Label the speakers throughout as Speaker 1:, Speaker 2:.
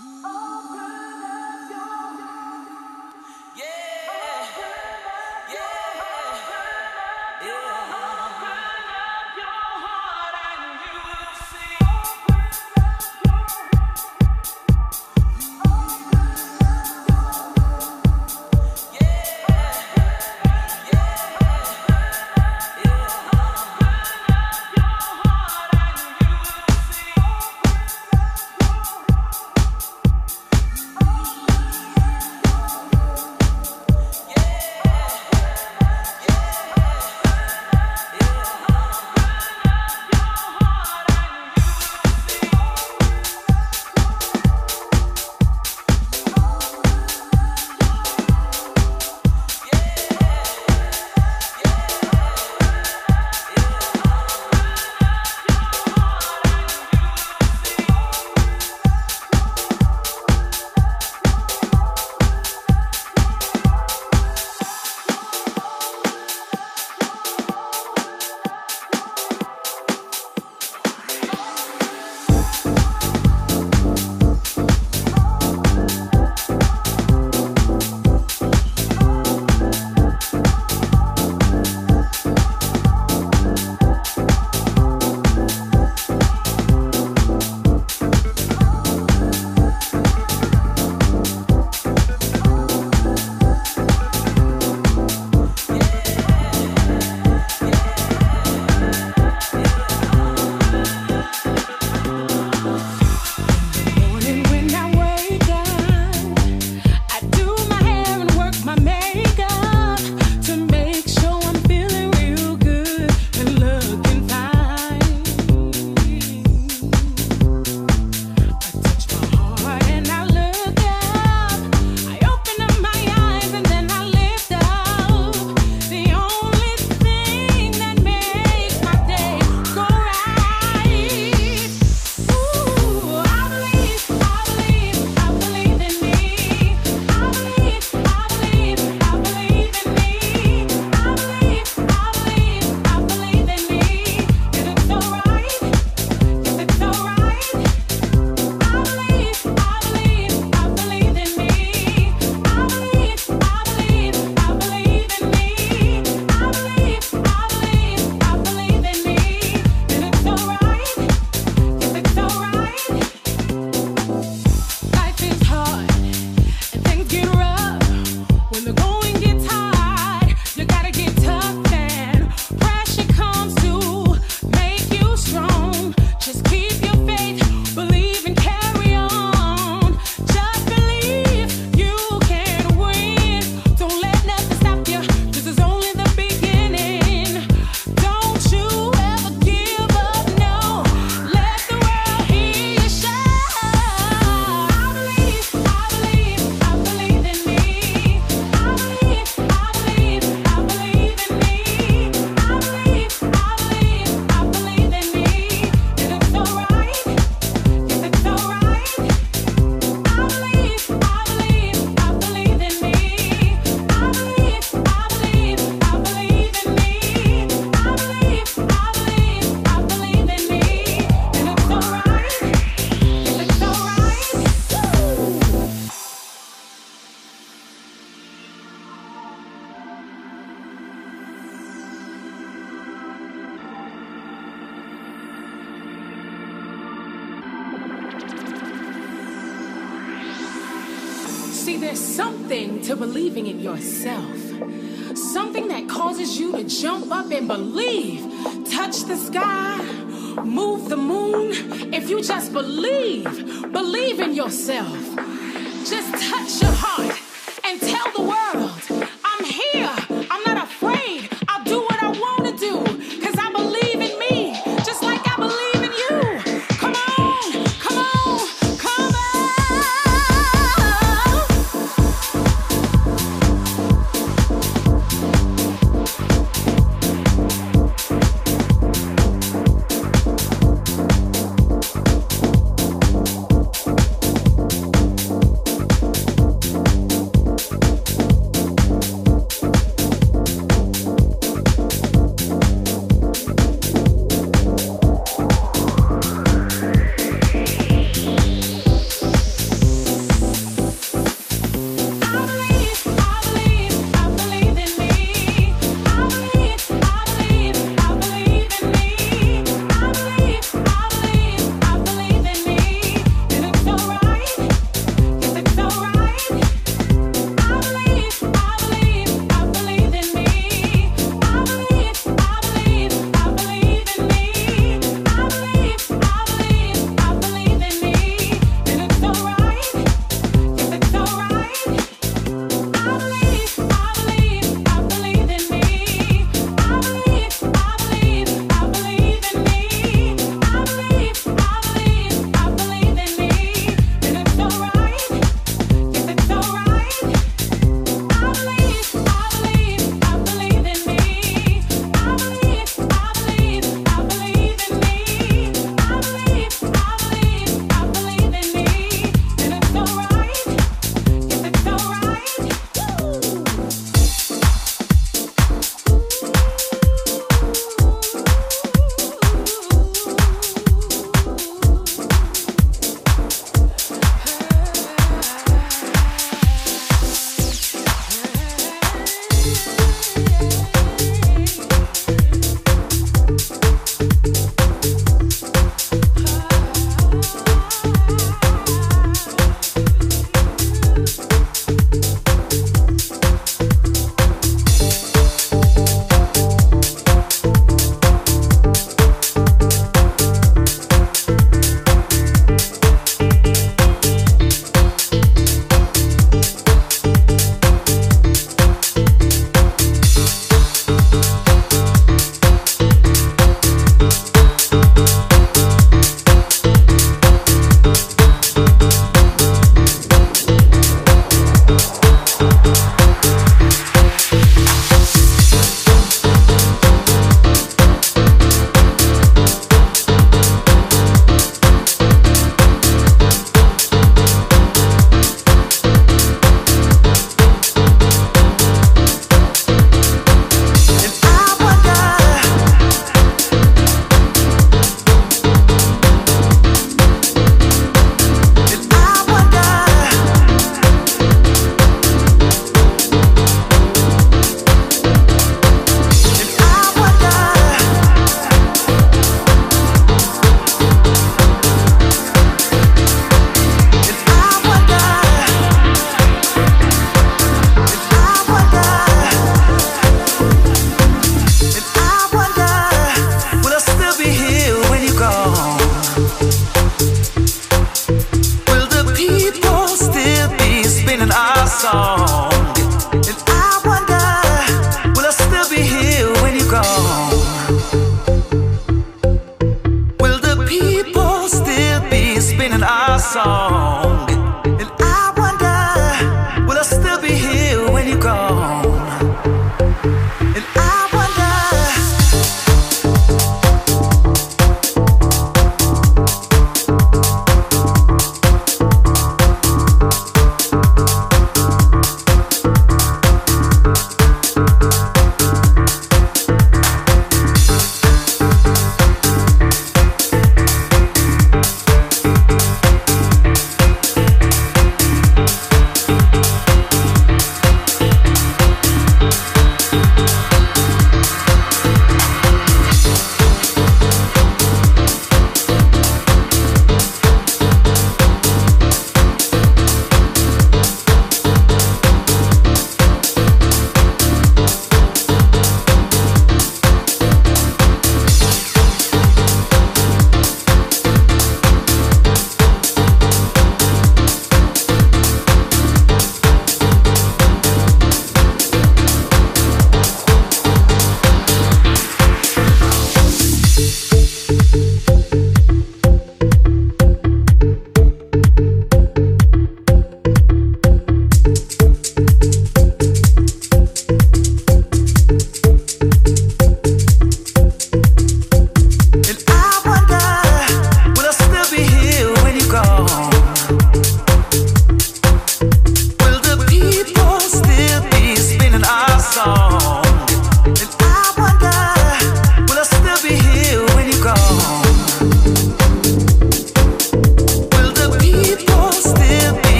Speaker 1: Oh.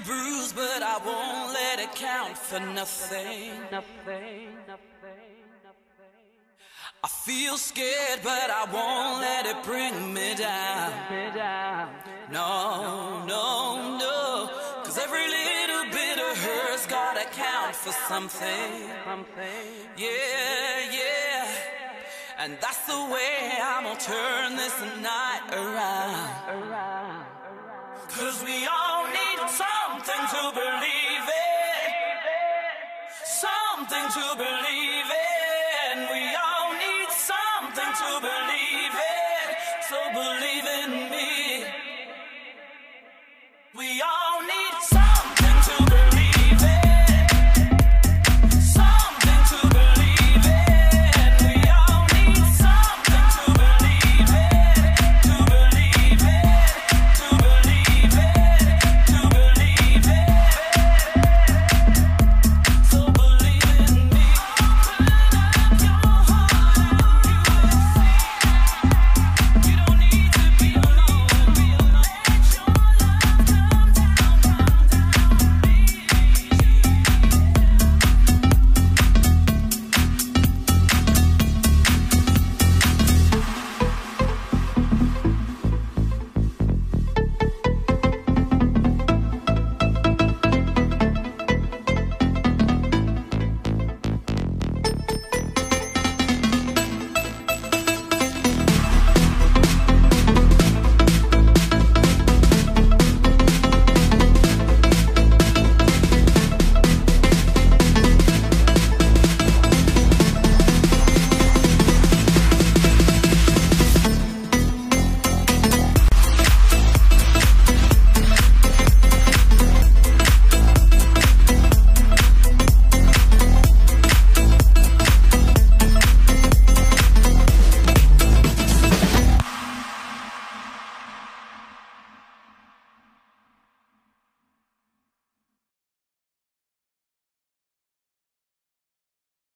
Speaker 1: Feel
Speaker 2: bruised, but I won't let it count for nothing. I feel scared, but I won't let it bring me down. No, no, no. Cause every little bit of hurt's gotta count for something. Yeah, yeah. And that's the way I'm gonna turn this night around. Cause we all need something to believe in. Something to believe in. We all need something to believe in. So believe in me. We all